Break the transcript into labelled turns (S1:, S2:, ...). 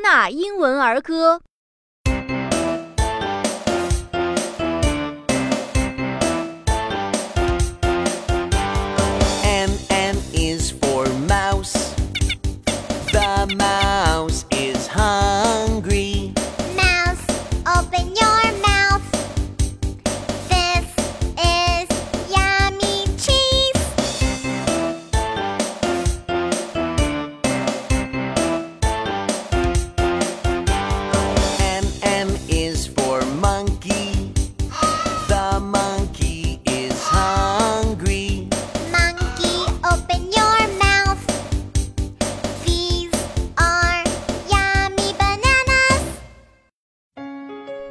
S1: 纳英文儿歌。
S2: M M is for mouse. The mouse